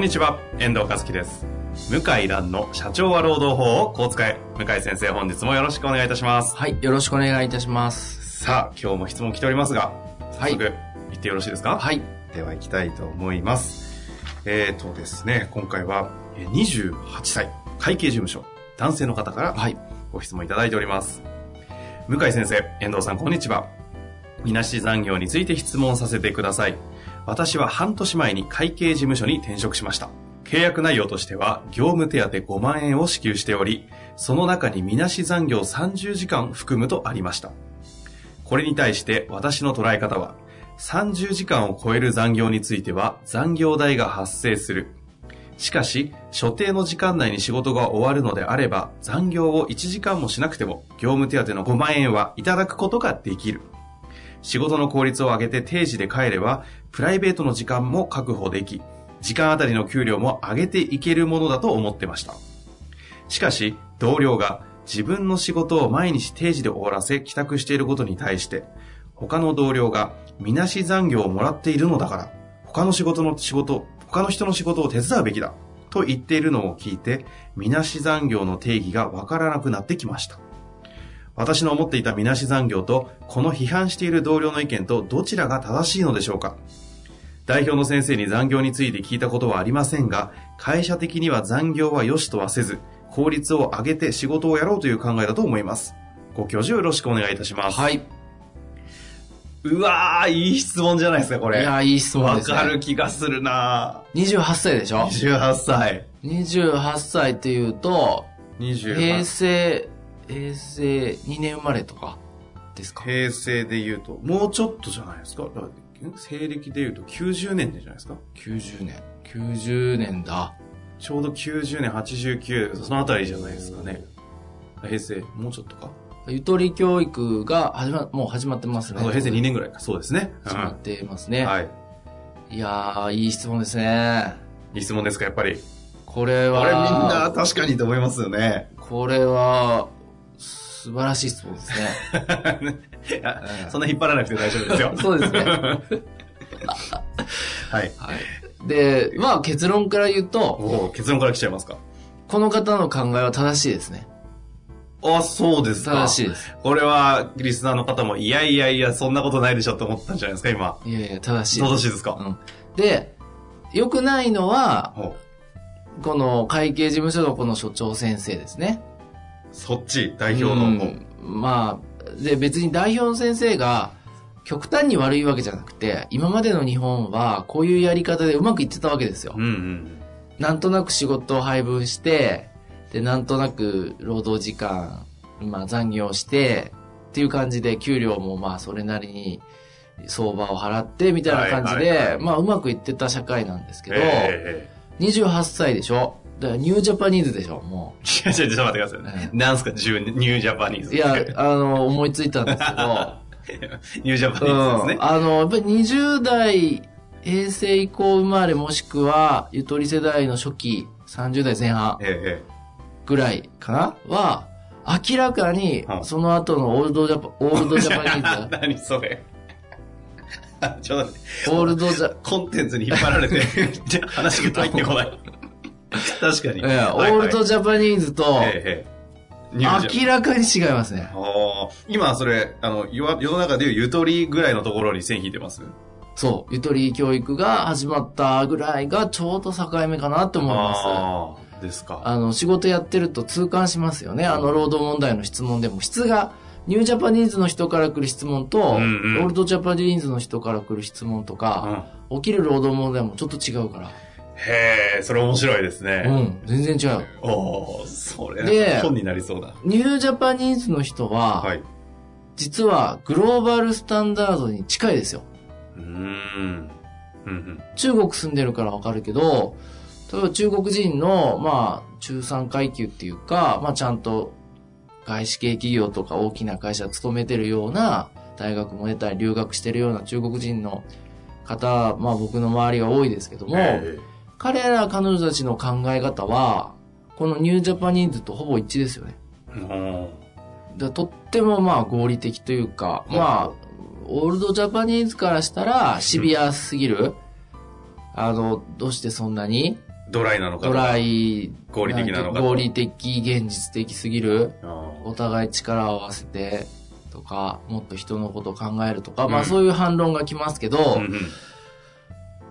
んにちは、遠藤和樹です。向井蘭の社長は労働法をこう使え。向井先生、本日もよろしくお願いいたします。はい、よろしくお願いいたします。さあ、今日も質問来ておりますが、はい早速、言ってよろしいですか？はい。では行きたいと思います。えーとですね、今回はえー28歳、会計事務所、男性の方からはい。ご質問いただいております。向井先生、遠藤さん、こんにちは。みなし残業について質問させてください。私は半年前に会計事務所に転職しました。契約内容としては、業務手当5万円を支給しており、その中にみなし残業30時間含むとありました。これに対して私の捉え方は、30時間を超える残業については残業代が発生する。しかし、所定の時間内に仕事が終わるのであれば、残業を1時間もしなくても、業務手当の5万円はいただくことができる。仕事の効率を上げて定時で帰れば、プライベートの時間も確保でき、時間あたりの給料も上げていけるものだと思ってました。しかし、同僚が自分の仕事を毎日定時で終わらせ帰宅していることに対して、他の同僚がみなし残業をもらっているのだから、他の仕事の仕事、他の人の仕事を手伝うべきだ。と言っているのを聞いて、みなし残業の定義がわからなくなってきました。私の思っていたみなし残業と、この批判している同僚の意見とどちらが正しいのでしょうか？代表の先生に残業について聞いたことはありませんが、会社的には残業は良しとはせず、効率を上げて仕事をやろうという考えだと思います。ご教授よろしくお願いいたします。はい。うわー、いい質問じゃないですか、これ。いや、いい質問わですね。かる気がするな28歳でしょ？28歳。?28 歳っていうと、28平成、平成2年生まれとかですか？平成で言うと、もうちょっとじゃないですか？西暦で言うと90年でじゃないですか？?90 年。90年だ。ちょうど90年、89、そのあたりじゃないですかね。平成、もうちょっとか？ゆとり教育が始ま、もう始まってますね。平成2年ぐらいか。そうですね。始まってますうんね。はい。いやー、いい質問ですね。いい質問ですか、やっぱり。これは、これみんな確かにと思いますよね。これは、素晴らしい質問ですね。そんな引っ張らなくて大丈夫ですよ。そうですね。はい。はい。で、まあ結論から言うと、結論から来ちゃいますか。この方の考えは正しいですね。あ、そうですか。正しいです。これは、リスナーの方も、いやいやいや、そんなことないでしょって思ったんじゃないですか、今。いやいや、正しい正しいですか？うん。で、良くないのは、この会計事務所のこの所長先生ですね。そっち、代表の方。うんまあ、で、別に代表の先生が、極端に悪いわけじゃなくて、今までの日本はこういうやり方でうまくいってたわけですよ。うんうん。なんとなく仕事を配分して、で、なんとなく労働時間、まあ残業して、っていう感じで給料もまあそれなりに相場を払ってみたいな感じはいはいはで、まあうまくいってた社会なんですけど、え28歳でしょだからニュージャパニーズでしょもえいや、ちょ、ちょっと待ってくださいね。なんすか、ニュージャパニーう。ズ。いや、あの、思いついたんですけど、ニュージャパニーズですね。うん、あの、やっぱり20代、平成以降生まれもしくは、ゆとり世代の初期、30代前半ええぐらいかな？は、明らかには、いその後のオールドジャパ、オールドジャパニーズ、何それ。あ ちょっと待って、オールドジャ、コンテンツに引っ張られて、話が入ってこない。確かに。オールドジャパニーズと、明らかに違いますね。今、それ、あの、世世の中でいうゆとりぐらいのところに線引いてます？そう、ゆとり教育が始まったぐらいがちょうど境目かなって思います。ああ、ですか。あの、仕事やってると痛感しますよね。あの、労働問題の質問でも、質が、ニュージャパニーズの人から来る質問と、うんうんオールドジャパニーズの人から来る質問とか、起きる労働問題もちょっと違うから。へえ、それ面白いですうね。ん、全然違う。おおそれ、で本になりそうだ。ニュージャパニーズの人は、はい。実はグローバルスタンダードに近いですよ。うーん。うんうん。中国住んでるからわかるけど、例えば中国人の、まあ、中産階級っていうか、まあ、ちゃんと外資系企業とか大きな会社勤めてるような、大学も出たり留学してるような中国人の方、まあ僕の周りが多いですけども、え彼ら彼女たちの考え方は、このニュージャパニーズとほぼ一致ですよね。えうんだとってもまあ合理的というか、まあ、オールドジャパニーズからしたらシビアすぎる。あの、どうしてそんなにドライなのかドライ、合理的なのかと合理的、現実的すぎる。あお互い力を合わせてとか、もっと人のことを考えるとか、まうんあそういう反論が来ますけど、ーうんうん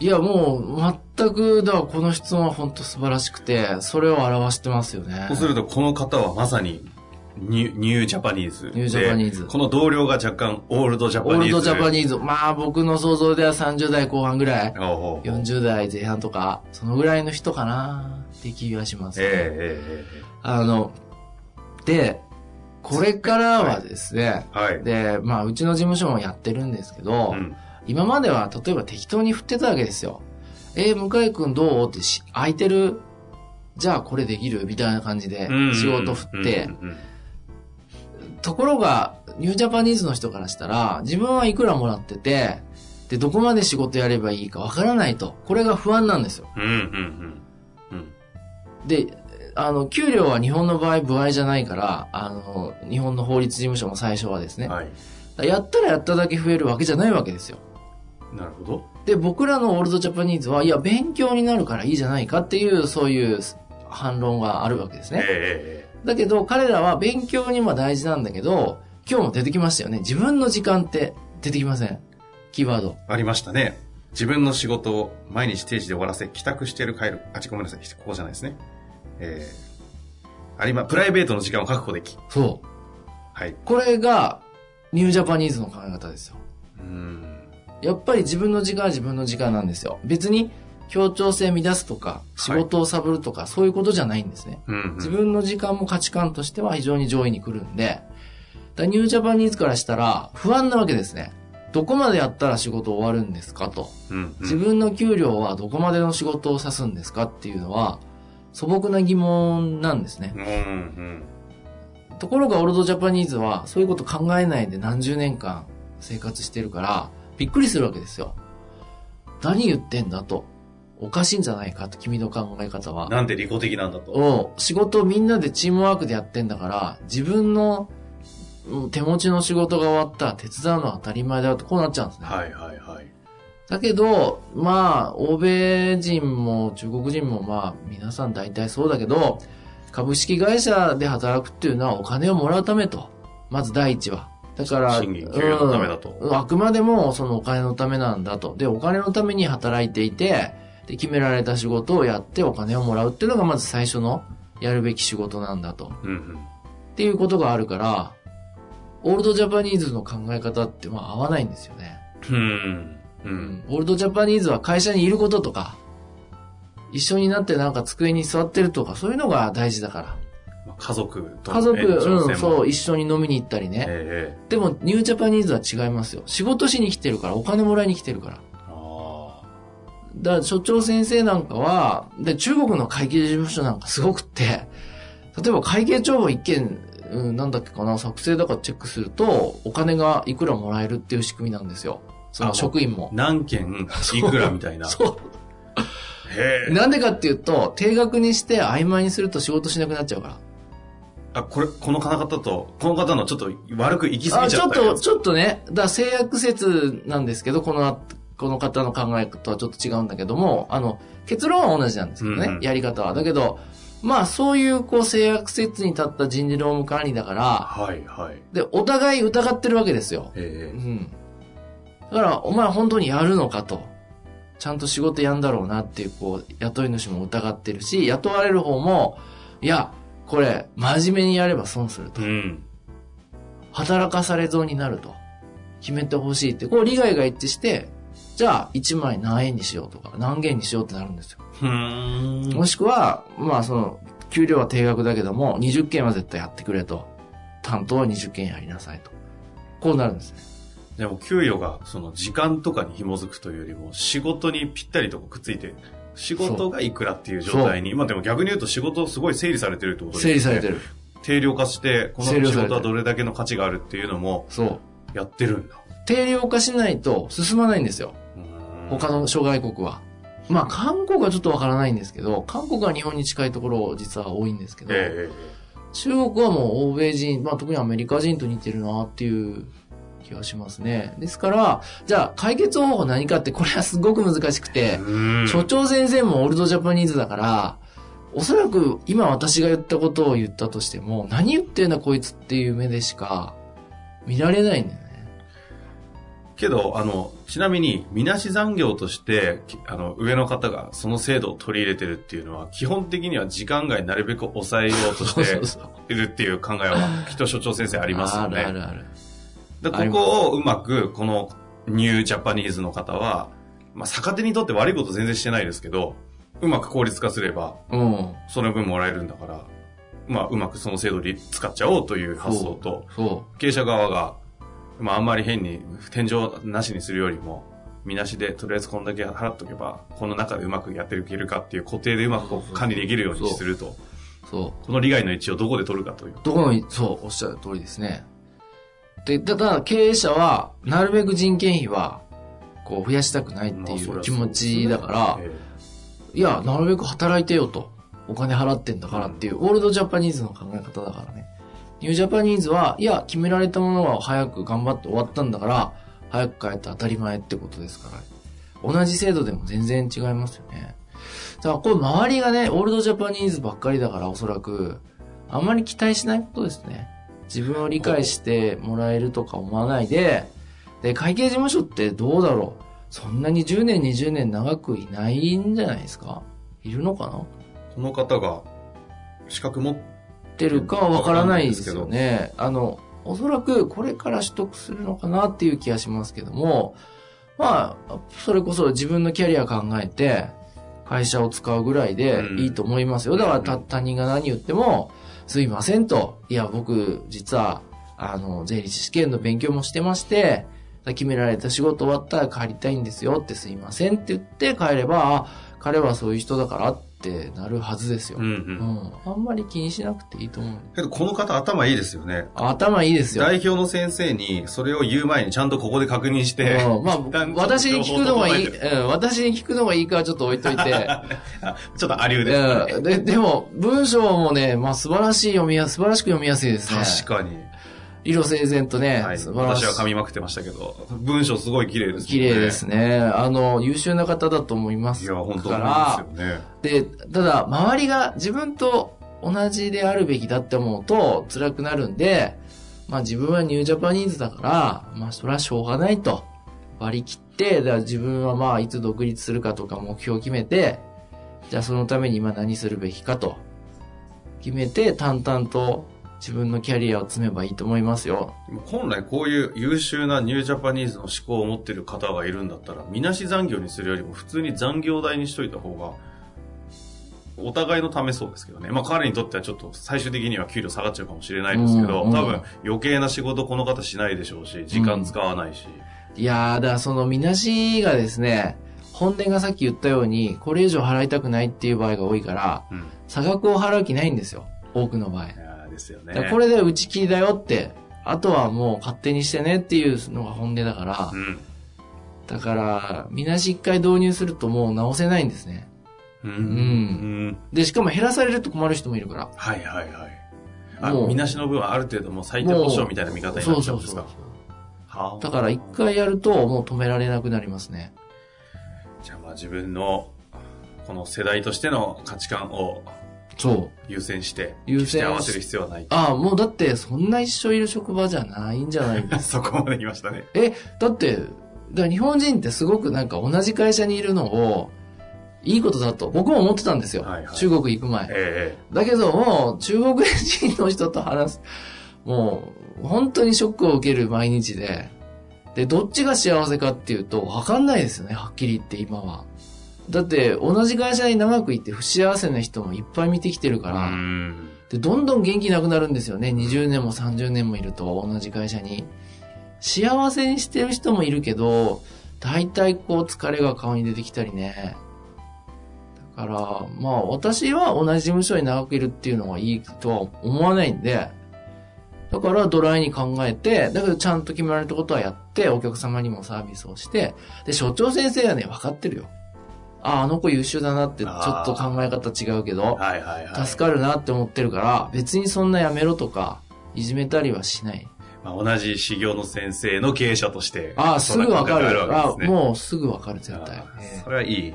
いやもう全く、だからこの質問は本当素晴らしくて、それを表してますよね。そうすると、この方はまさに New、New Japanese で。 New Japanese この同僚が若干 Old Japanese。Old Japanese。まあ僕の想像では30代後半ぐらい、ーズ。おうおう40代前半とか、そのぐらいの人かなって気がします、ね。えええええあの、で、これからはですね、えはい。で、まあうちの事務所もやってるんですけど、うん。今までは例えば適当に振ってたわけですよ。えー、向井くんどう？ってし空いてる？じゃあこれできる？みたいな感じでうん仕事振って、ところが、ニュージャパニーズの人からしたら、自分はいくらもらってて、で、どこまで仕事やればいいかわからないと。これが不安なんですよ。で、あの、給料は日本の場合、部合じゃないから、あの、日本の法律事務所も最初はですね。はい。やったらやっただけ増えるわけじゃないわけですよ。なるほど。で、僕らのオールドジャパニーズは、いや、勉強になるからいいじゃないかっていう、そういう反論があるわけですね。ええだけど、彼らは勉強にも大事なんだけど、今日も出てきましたよね。自分の時間って出てきませんキーワード。ありましたね。自分の仕事を毎日定時で終わらせ、帰宅してる帰る。あ、ちごめんなさい。ここじゃないですね。ええありま、プライベートの時間を確保でき。そう。はい。これが、ニュージャパニーズの考え方ですよ。うん。やっぱり自分の時間は自分の時間なんですよ。別に協調性乱すとか、仕事をサボるとか、そういうことじゃないんですね。うんうん。自分の時間も価値観としては非常に上位に来るんで、だニュージャパニーズからしたら不安なわけですね。どこまでやったら仕事終わるんですかと。うんうん自分の給料はどこまでの仕事を指すんですかっていうのは素朴な疑問なんですね。うんうんところがオールドジャパニーズはそういうこと考えないで何十年間生活してるからびっくりするわけですよ。何言ってんだと。おかしいんじゃないかと君の考え方は。なんて利己的なんだと。を仕事をみんなでチームワークでやってんだから、自分のうん手持ちの仕事が終わったら手伝うのは当たり前だよとこうなっちゃうんですね。はいはいはい。だけど、まあ、欧米人も中国人もまあ、皆さん大体そうだけど、株式会社で働くっていうのはお金をもらうためと。まず第一は。だから、賃金給与のためだとうんあくまでもそのお金のためなんだと。で、お金のために働いていて、で、決められた仕事をやってお金をもらうっていうのがまず最初のやるべき仕事なんだと。うんうん。っていうことがあるから、オールドジャパニーズの考え方ってまあ合わないんですよね。うん。う。うんんオールドジャパニーズは会社にいることとか、一緒になってなんか机に座ってるとか、そういうのが大事だから。まあ家族と家族、うん、そう、一緒に飲みに行ったりね。ええでも、ニュージャパニーズは違いますよ。仕事しに来てるから、お金もらいに来てるから。あだから、所長先生なんかは、で、中国の会計事務所なんかすごくって、例えば会計帳簿一件、うん、なんだっけかな、作成だからチェックすると、お金がいくらもらえるっていう仕組みなんですよ。そのあ職員もあ。。何件いくらみたいな。そう。なんでかっていうと、定額にして曖昧にすると仕事しなくなっちゃうから。あ、これ、この方々と、この方のちょっと悪く行き過あちょっぎちゃっと、ちょっとね、だ制約説なんですけど、この、この方の考えとはちょっと違うんだけども、あの、結論は同じなんですけどね、うんうんやり方は。だけど、まあそういうこう制約説に立った人事労務管理だから、はいはい。で、お互い疑ってるわけですよ。うええん。だから、お前本当にやるのかと。ちゃんと仕事やんだろうなっていう、こう、雇い主も疑ってるし、雇われる方も、いや、これ、真面目にやれば損するとう。ん。働かされ損になると。決めてほしいって、こう利害が一致して、じゃあ1枚何円にしようとか、何件にしようってなるんですよ。もしくは、まあその、給料は定額だけども、20件は絶対やってくれと。担当は20件やりなさいと。こうなるんですね。でも給与がその時間とかに紐づくというよりも仕事にぴったりとくっついて仕事がいくらっていう状態に、まあでも逆に言うと仕事すごい整理されてるってことですね。整理されてる。定量化して、この仕事はどれだけの価値があるっていうのもそう。やってるんだ。定量化しないと進まないんですよ。他の諸外国は。まあ、韓国はちょっとわからないんですけど、韓国は日本に近いところ実は多いんですけど、え中国はもう欧米人、まあ特にアメリカ人と似てるなっていう気がしますね。ですから、じゃあ解決方法は何かってこれはすごく難しくて、うん所長先生もオールドジャパニーズだから、おそらく今私が言ったことを言ったとしても、何言ってんだこいつっていう目でしか見られないんだよね。けど、あの、ちなみに、みなし残業として、きあの、上の方がその制度を取り入れてるっていうのは、基本的には時間外なるべく抑えようとして。いるっていう考えは、きっと所長先生ありますよあるあね。るある。でここをうまく、このニュージャパニーズの方は、まあ、逆手にとって悪いこと全然してないですけど、うまく効率化すれば、うん。その分もらえるんだから、まあ、うまくその制度に使っちゃおうという発想と、そ経営者側が、まあ、あんまり変に天井なしにするよりも、みなしでとりあえずこんだけ払っとけば、この中でうまくやっていけるかっていう固定でうまく管理できるようにすると、う。そう。この利害の位置をどこで取るかという。どこの、そう、おっしゃる通りですね。で、ただ、経営者は、なるべく人件費は、こう、増やしたくないっていう気持ちだから、えいや、なるべく働いてよと。お金払ってんだからっていう、オールドジャパニーズの考え方だからね。ニュージャパニーズは、いや、決められたものは早く頑張って終わったんだから、早く帰って当たり前ってことですから。同じ制度でも全然違いますよね。だから、こう、周りがね、オールドジャパニーズばっかりだから、おそらく、あんまり期待しないことですね。自分を理解してもらえるとか思わないで、で、会計事務所ってどうだろう？そんなに10年、20年長くいないんじゃないですか？いるのかな？この方が資格持っってるかはわからないですよね。あの、おそらくこれから取得するのかなっていう気がしますけども、まあ、それこそ自分のキャリア考えて、会社を使うぐらいでいいと思いますよ。だからた他人が何言っても、すいませんと。いや、僕、実は、あの、税理士試験の勉強もしてまして、決められた仕事終わったら帰りたいんですよってすいませんって言って帰れば、彼はそういう人だからってなるはずですよ。うんう。うんん。あんまり気にしなくていいと思う。けどこの方頭いいですよね。頭いいですよ。代表の先生にそれを言う前にちゃんとここで確認して、うんまあ 私に聞くのがいい、うん、私に聞くのがいいかはちょっと置いといて。あちょっとありうですね。うん、ででも、文章もね、まあ素晴らしい読みや、素晴らしく読みやすいですね。確かに。色整然とね、はい、素晴らしい。私は噛みまくってましたけど、文章すごい綺麗です綺麗ですね。あの、優秀な方だと思いますいや、本当か思いますよね。ら、で、ただ、周りが自分と同じであるべきだって思うと辛くなるんで、まあ自分はニュージャパニーズだから、まあそれはしょうがないと割り切って、だから自分はまあいつ独立するかとか目標を決めて、じゃあそのために今何するべきかと決めて淡々と自分のキャリアを積めばいいと思いますよ。本来こういう優秀なニュージャパニーズの思考を持っている方がいるんだったら、みなし残業にするよりも普通に残業代にしといた方が、お互いのためそうですけどね。まあ彼にとってはちょっと最終的には給料下がっちゃうかもしれないですけど、うんうん多分余計な仕事この方しないでしょうし、時間使わないし。いやー、だからそのみなしがですね、本音がさっき言ったように、これ以上払いたくないっていう場合が多いから、うん。差額を払う気ないんですよ。多くの場合。ですよね。これで打ち切りだよって、あとはもう勝手にしてねっていうのが本音だからう、ん。だから、みなし一回導入するともう直せないんですね。うん。んうん。で、しかも減らされると困る人もいるから。はいはいはい。あ、もうみなしの分はある程度もう最低保証みたいな見方になっちゃうんですか。はあだから一回やるともう止められなくなりますね。じゃあまあ自分のこの世代としての価値観をそう。優先して、優先決して合わせる必要はない。ああ、もうだってそんな一生いる職場じゃないんじゃないですか。そこまで言いましたね。え、だって、だ日本人ってすごくなんか同じ会社にいるのを、いいことだと僕も思ってたんですよ。はいはい中国行く前。えだけどもう中国人の人と話す、もう本当にショックを受ける毎日で、で、どっちが幸せかっていうと分かんないですよね、はっきり言って今は。だって同じ会社に長くいて不幸せな人もいっぱい見てきてるかえら、うん。で、どんどん元気なくなるんですよね。20年も30年もいると同じ会社に。幸せにしてる人もいるけど、大体こう疲れが顔に出てきたりね。だから、まあ私は同じ事務所に長くいるっていうのはいいとは思わないんで、だからドライに考えて、だけどちゃんと決められたことはやって、お客様にもサービスをして、で、所長先生はね、分かってるよ。ああ、あの子優秀だなって、ちょっと考え方違うけど、はいはいはい。助かるなって思ってるから、別にそんなやめろとか、いじめたりはしない。まあ、同じ修行の先生の経営者として。ああ、すぐわかる。あねもうすぐわかる、絶対それはいい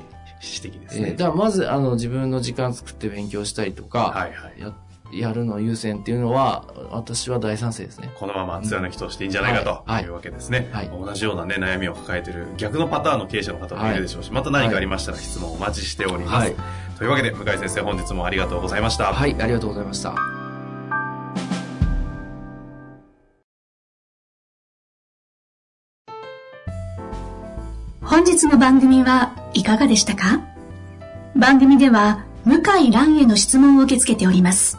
指摘ですね。ええーだからまず、あの、自分の時間作って勉強したりとか、はいはい。や、やるの優先っていうのは、私は大賛成ですね。このまま貫きとしていいんじゃないかとはいいうわけですね。はい同じようなね、悩みを抱えている逆のパターンの経営者の方もいるでしょうし、また何かありましたら質問お待ちしております。はいというわけで、向井先生本日もありがとうございました。はい、ありがとうございました。本日の番組はいかがでしたか？番組では向井蘭への質問を受け付けております。